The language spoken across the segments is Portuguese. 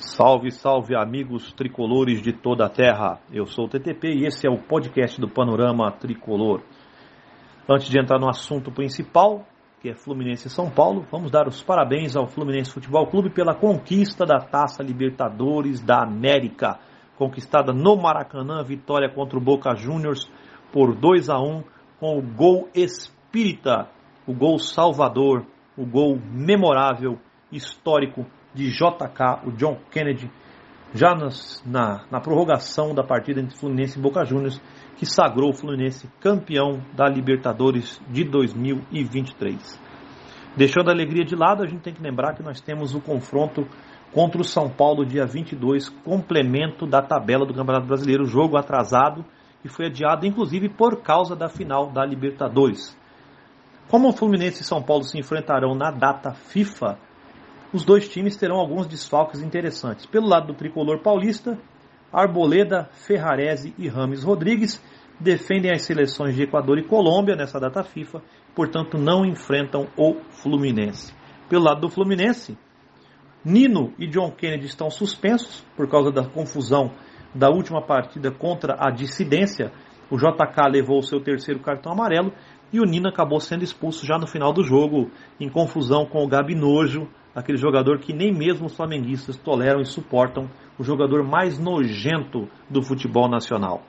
Salve, salve amigos tricolores de toda a terra. Eu sou o TTP e esse é o podcast do Panorama Tricolor. Antes de entrar no assunto principal, que é Fluminense e São Paulo, vamos dar os parabéns ao Fluminense Futebol Clube pela conquista da Taça Libertadores da América, conquistada no Maracanã, vitória contra o Boca Juniors por 2 a 1 com o gol espírita, o gol salvador, o gol memorável, histórico de JK, o John Kennedy, já nas, na, na prorrogação da partida entre Fluminense e Boca Juniors, que sagrou o Fluminense campeão da Libertadores de 2023. Deixando a alegria de lado, a gente tem que lembrar que nós temos o confronto contra o São Paulo dia 22, complemento da tabela do Campeonato Brasileiro, jogo atrasado que foi adiado inclusive por causa da final da Libertadores. Como o Fluminense e São Paulo se enfrentarão na data FIFA, os dois times terão alguns desfalques interessantes. Pelo lado do tricolor paulista, Arboleda, Ferrarese e Rames Rodrigues defendem as seleções de Equador e Colômbia nessa data FIFA, portanto não enfrentam o Fluminense. Pelo lado do Fluminense, Nino e John Kennedy estão suspensos por causa da confusão da última partida contra a dissidência. O JK levou o seu terceiro cartão amarelo e o Nino acabou sendo expulso já no final do jogo, em confusão com o Gabi Nojo, aquele jogador que nem mesmo os flamenguistas toleram e suportam, o jogador mais nojento do futebol nacional.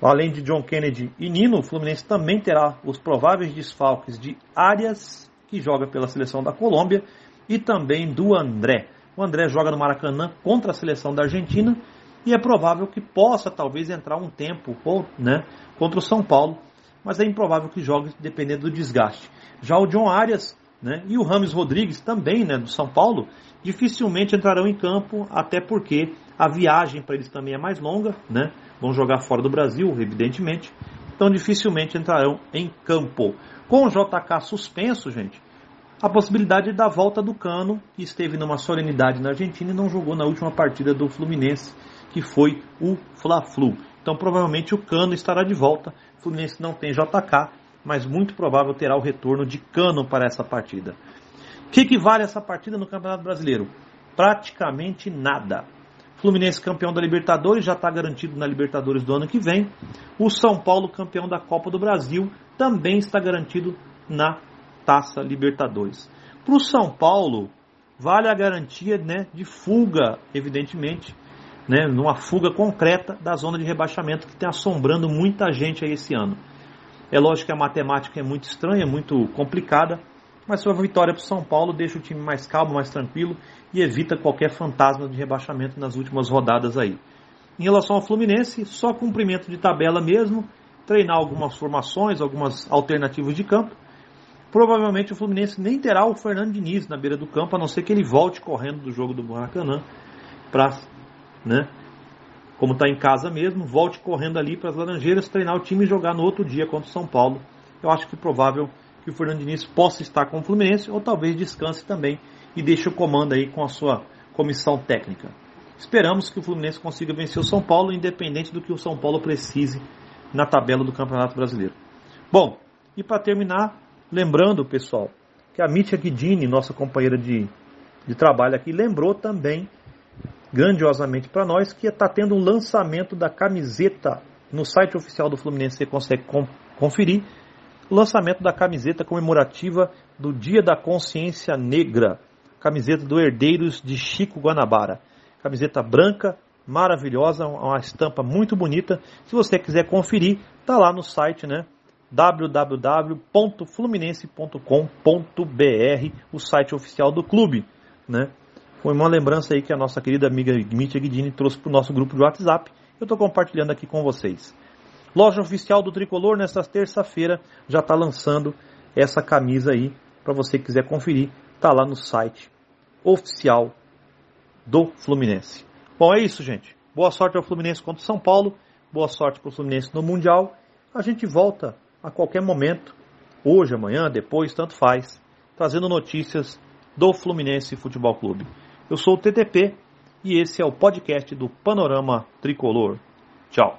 Além de John Kennedy e Nino, o Fluminense também terá os prováveis desfalques de Arias, que joga pela seleção da Colômbia, e também do André. O André joga no Maracanã contra a seleção da Argentina e é provável que possa talvez entrar um tempo ou, né, contra o São Paulo, mas é improvável que jogue dependendo do desgaste. Já o John Arias né? E o Rames Rodrigues, também né, do São Paulo, dificilmente entrarão em campo, até porque a viagem para eles também é mais longa, né? vão jogar fora do Brasil, evidentemente, então dificilmente entrarão em campo. Com o JK suspenso, gente, a possibilidade da volta do Cano, que esteve numa solenidade na Argentina e não jogou na última partida do Fluminense, que foi o Fla-Flu. Então provavelmente o Cano estará de volta. O Fluminense não tem JK, mas muito provável terá o retorno de Cano para essa partida. O que, que vale essa partida no Campeonato Brasileiro? Praticamente nada. Fluminense campeão da Libertadores já está garantido na Libertadores do ano que vem. O São Paulo campeão da Copa do Brasil também está garantido na Taça Libertadores. Para o São Paulo vale a garantia né, de fuga, evidentemente, né, numa fuga concreta da zona de rebaixamento que está assombrando muita gente aí esse ano. É lógico que a matemática é muito estranha, muito complicada, mas sua vitória para o São Paulo deixa o time mais calmo, mais tranquilo e evita qualquer fantasma de rebaixamento nas últimas rodadas aí. Em relação ao Fluminense, só cumprimento de tabela mesmo, treinar algumas formações, algumas alternativas de campo. Provavelmente o Fluminense nem terá o Fernando Diniz na beira do campo, a não ser que ele volte correndo do jogo do Maracanã para né, como está em casa mesmo, volte correndo ali para as Laranjeiras, treinar o time e jogar no outro dia contra o São Paulo. Eu acho que é provável que o Fernando Diniz possa estar com o Fluminense ou talvez descanse também e deixe o comando aí com a sua comissão técnica. Esperamos que o Fluminense consiga vencer o São Paulo, independente do que o São Paulo precise na tabela do Campeonato Brasileiro. Bom, e para terminar, lembrando, pessoal, que a Mítia Guidini, nossa companheira de, de trabalho aqui, lembrou também grandiosamente para nós, que está tendo um lançamento da camiseta no site oficial do Fluminense, você consegue conferir. Lançamento da camiseta comemorativa do Dia da Consciência Negra, camiseta do Herdeiros de Chico Guanabara. Camiseta branca, maravilhosa, uma estampa muito bonita. Se você quiser conferir, está lá no site, né? www.fluminense.com.br, o site oficial do clube, né? Foi uma lembrança aí que a nossa querida amiga Mitya Guidini trouxe para o nosso grupo de WhatsApp. Eu estou compartilhando aqui com vocês. Loja oficial do Tricolor, nesta terça-feira, já está lançando essa camisa aí, para você que quiser conferir. Está lá no site oficial do Fluminense. Bom, é isso, gente. Boa sorte ao Fluminense contra o São Paulo. Boa sorte para o Fluminense no Mundial. A gente volta a qualquer momento, hoje, amanhã, depois, tanto faz, trazendo notícias do Fluminense Futebol Clube. Eu sou o TTP e esse é o podcast do Panorama Tricolor. Tchau.